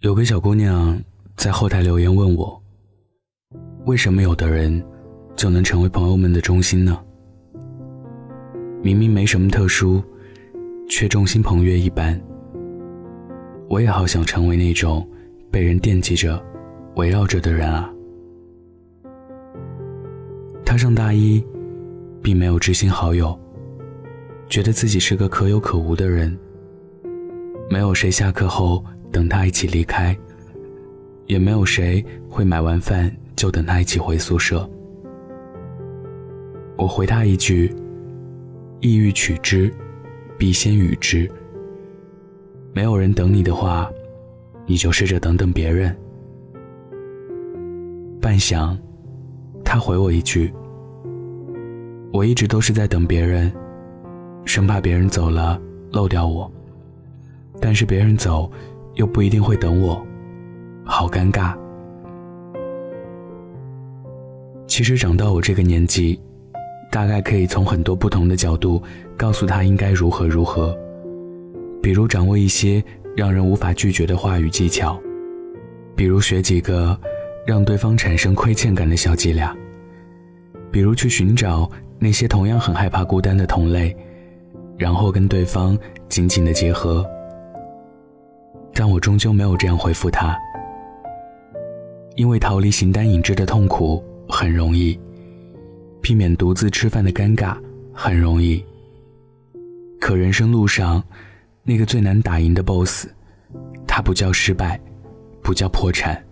有个小姑娘在后台留言问我：“为什么有的人就能成为朋友们的中心呢？明明没什么特殊，却众星捧月一般。”我也好想成为那种被人惦记着、围绕着的人啊。他上大一，并没有知心好友，觉得自己是个可有可无的人。没有谁下课后等他一起离开，也没有谁会买完饭就等他一起回宿舍。我回他一句：“意欲取之，必先予之。没有人等你的话，你就试着等等别人。”半晌，他回我一句：“我一直都是在等别人，生怕别人走了漏掉我。”但是别人走，又不一定会等我，好尴尬。其实长到我这个年纪，大概可以从很多不同的角度告诉他应该如何如何，比如掌握一些让人无法拒绝的话语技巧，比如学几个让对方产生亏欠感的小伎俩，比如去寻找那些同样很害怕孤单的同类，然后跟对方紧紧的结合。但我终究没有这样回复他，因为逃离形单影只的痛苦很容易，避免独自吃饭的尴尬很容易。可人生路上，那个最难打赢的 BOSS，他不叫失败，不叫破产，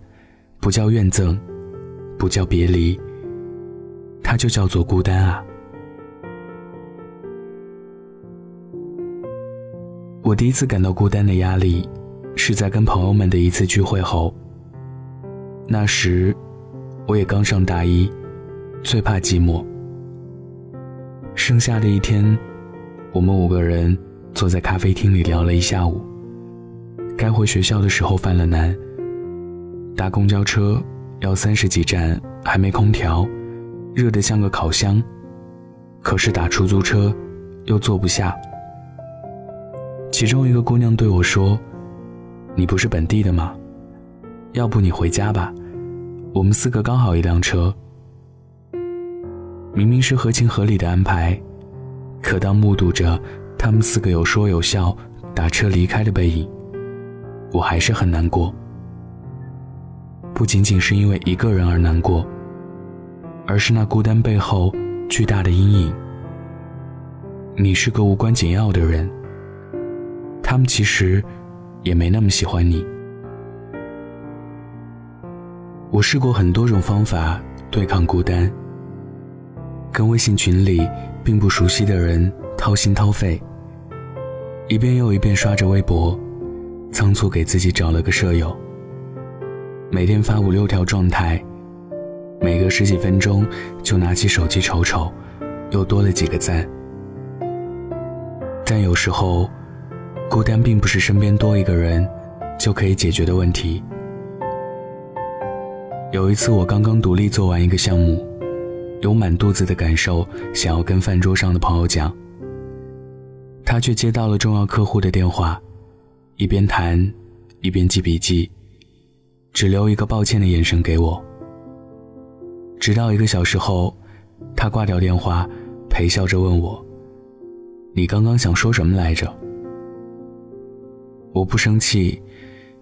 不叫怨憎，不叫别离，他就叫做孤单啊！我第一次感到孤单的压力。是在跟朋友们的一次聚会后。那时，我也刚上大一，最怕寂寞。剩下的一天，我们五个人坐在咖啡厅里聊了一下午。该回学校的时候犯了难。搭公交车要三十几站，还没空调，热得像个烤箱。可是打出租车又坐不下。其中一个姑娘对我说。你不是本地的吗？要不你回家吧，我们四个刚好一辆车。明明是合情合理的安排，可当目睹着他们四个有说有笑打车离开的背影，我还是很难过。不仅仅是因为一个人而难过，而是那孤单背后巨大的阴影。你是个无关紧要的人，他们其实。也没那么喜欢你。我试过很多种方法对抗孤单，跟微信群里并不熟悉的人掏心掏肺，一遍又一遍刷着微博，仓促给自己找了个舍友，每天发五六条状态，每隔十几分钟就拿起手机瞅瞅，又多了几个赞。但有时候。孤单并不是身边多一个人就可以解决的问题。有一次，我刚刚独立做完一个项目，有满肚子的感受想要跟饭桌上的朋友讲，他却接到了重要客户的电话，一边谈一边记笔记，只留一个抱歉的眼神给我。直到一个小时后，他挂掉电话，陪笑着问我：“你刚刚想说什么来着？”我不生气，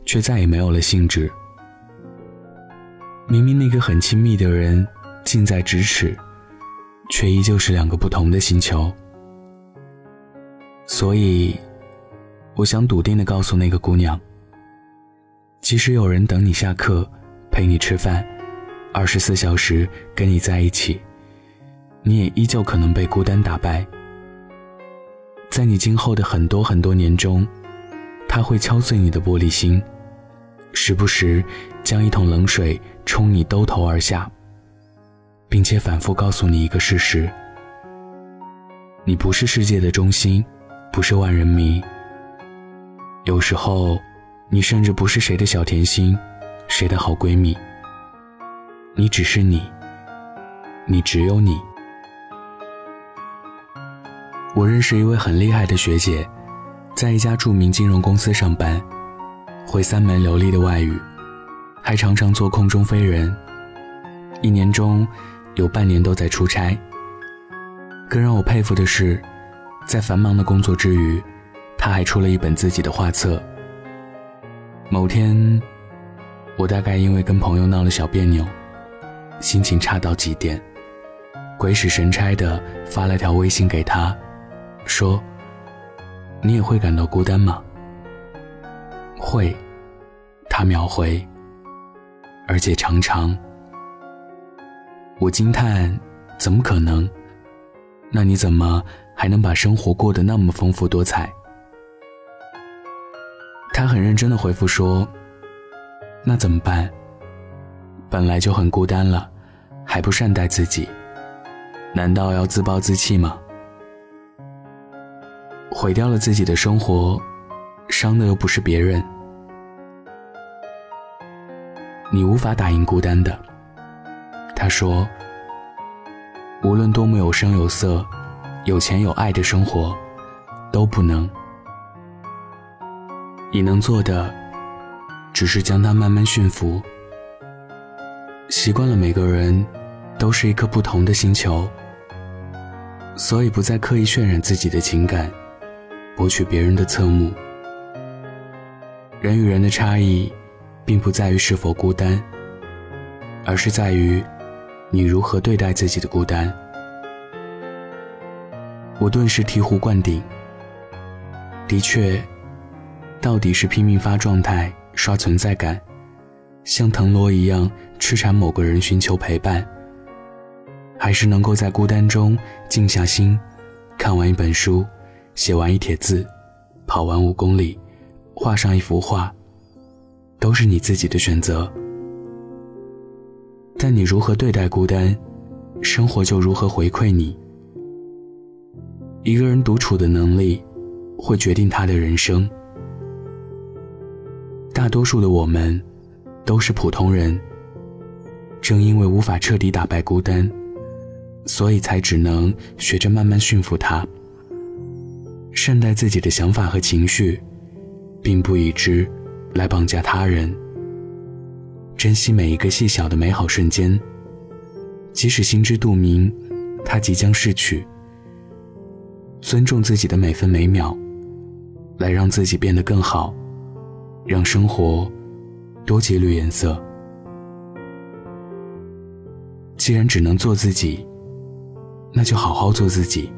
却再也没有了兴致。明明那个很亲密的人近在咫尺，却依旧是两个不同的星球。所以，我想笃定的告诉那个姑娘：即使有人等你下课，陪你吃饭，二十四小时跟你在一起，你也依旧可能被孤单打败。在你今后的很多很多年中。他会敲碎你的玻璃心，时不时将一桶冷水冲你兜头而下，并且反复告诉你一个事实：你不是世界的中心，不是万人迷。有时候，你甚至不是谁的小甜心，谁的好闺蜜。你只是你，你只有你。我认识一位很厉害的学姐。在一家著名金融公司上班，会三门流利的外语，还常常做空中飞人。一年中有半年都在出差。更让我佩服的是，在繁忙的工作之余，他还出了一本自己的画册。某天，我大概因为跟朋友闹了小别扭，心情差到极点，鬼使神差的发了条微信给他，说：“你也会感到孤单吗？”会，他秒回，而且常常。我惊叹：“怎么可能？那你怎么还能把生活过得那么丰富多彩？”他很认真的回复说：“那怎么办？本来就很孤单了，还不善待自己，难道要自暴自弃吗？毁掉了自己的生活，伤的又不是别人，你无法打赢孤单的。”他说：“无论多么有声有色、有钱有爱的生活，都不能。你能做的，只是将它慢慢驯服。习惯了每个人都是一颗不同的星球，所以不再刻意渲染自己的情感，博取别人的侧目。人与人的差异，并不在于是否孤单，而是在于。”你如何对待自己的孤单？我顿时醍醐灌顶。的确，到底是拼命发状态、刷存在感，像藤萝一样痴缠某个人寻求陪伴，还是能够在孤单中静下心，看完一本书，写完一帖字，跑完五公里，画上一幅画，都是你自己的选择。但你如何对待孤单，生活就如何回馈你。一个人独处的能力，会决定他的人生。大多数的我们，都是普通人。正因为无法彻底打败孤单，所以才只能学着慢慢驯服它。善待自己的想法和情绪，并不以之来绑架他人。珍惜每一个细小的美好瞬间，即使心知肚明，它即将逝去。尊重自己的每分每秒，来让自己变得更好，让生活多几缕颜色。既然只能做自己，那就好好做自己。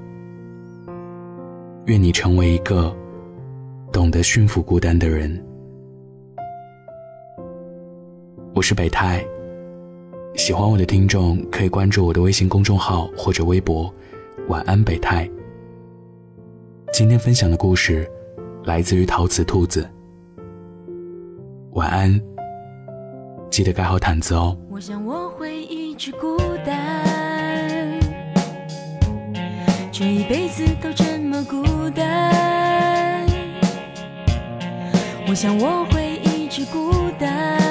愿你成为一个懂得驯服孤单的人。我是北太，喜欢我的听众可以关注我的微信公众号或者微博。晚安，北太。今天分享的故事来自于陶瓷兔子。晚安，记得盖好毯子哦。我想我会一直孤单，这一辈子都这么孤单。我想我会一直孤单。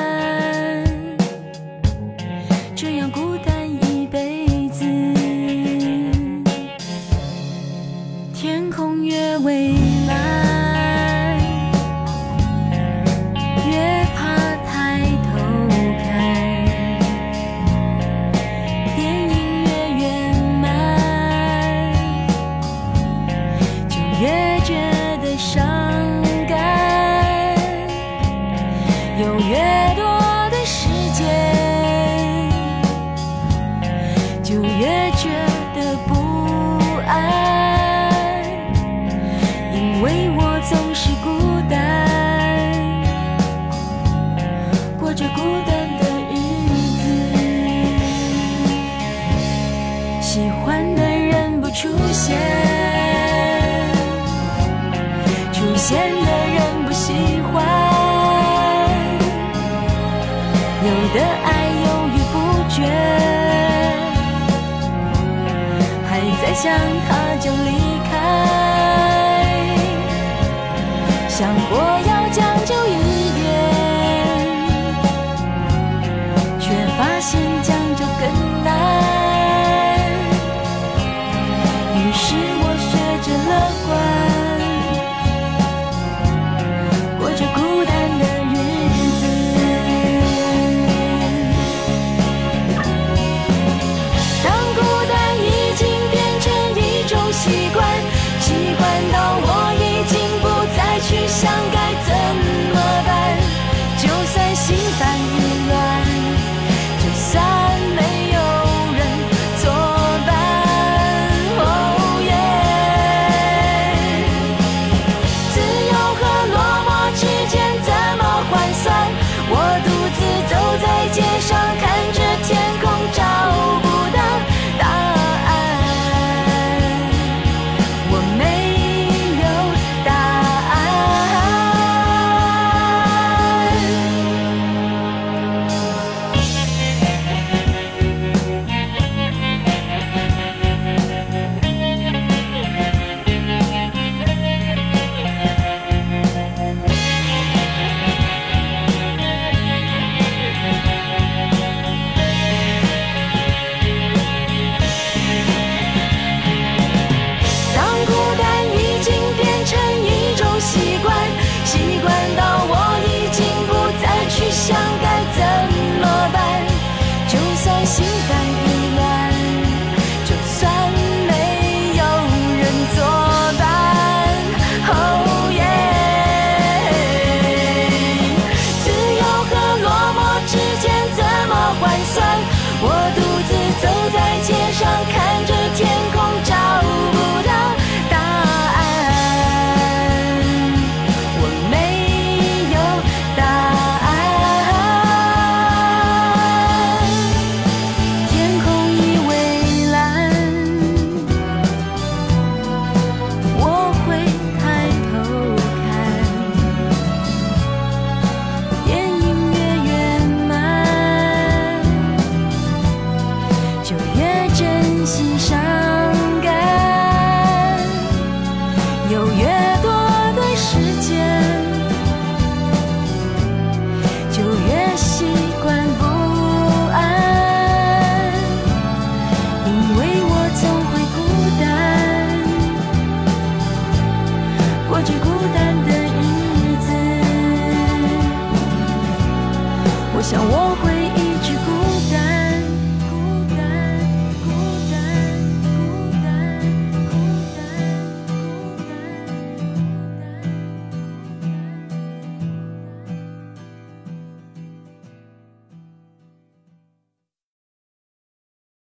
见的人不喜欢，有的爱犹豫不决，还在想他就离开，想过。想我会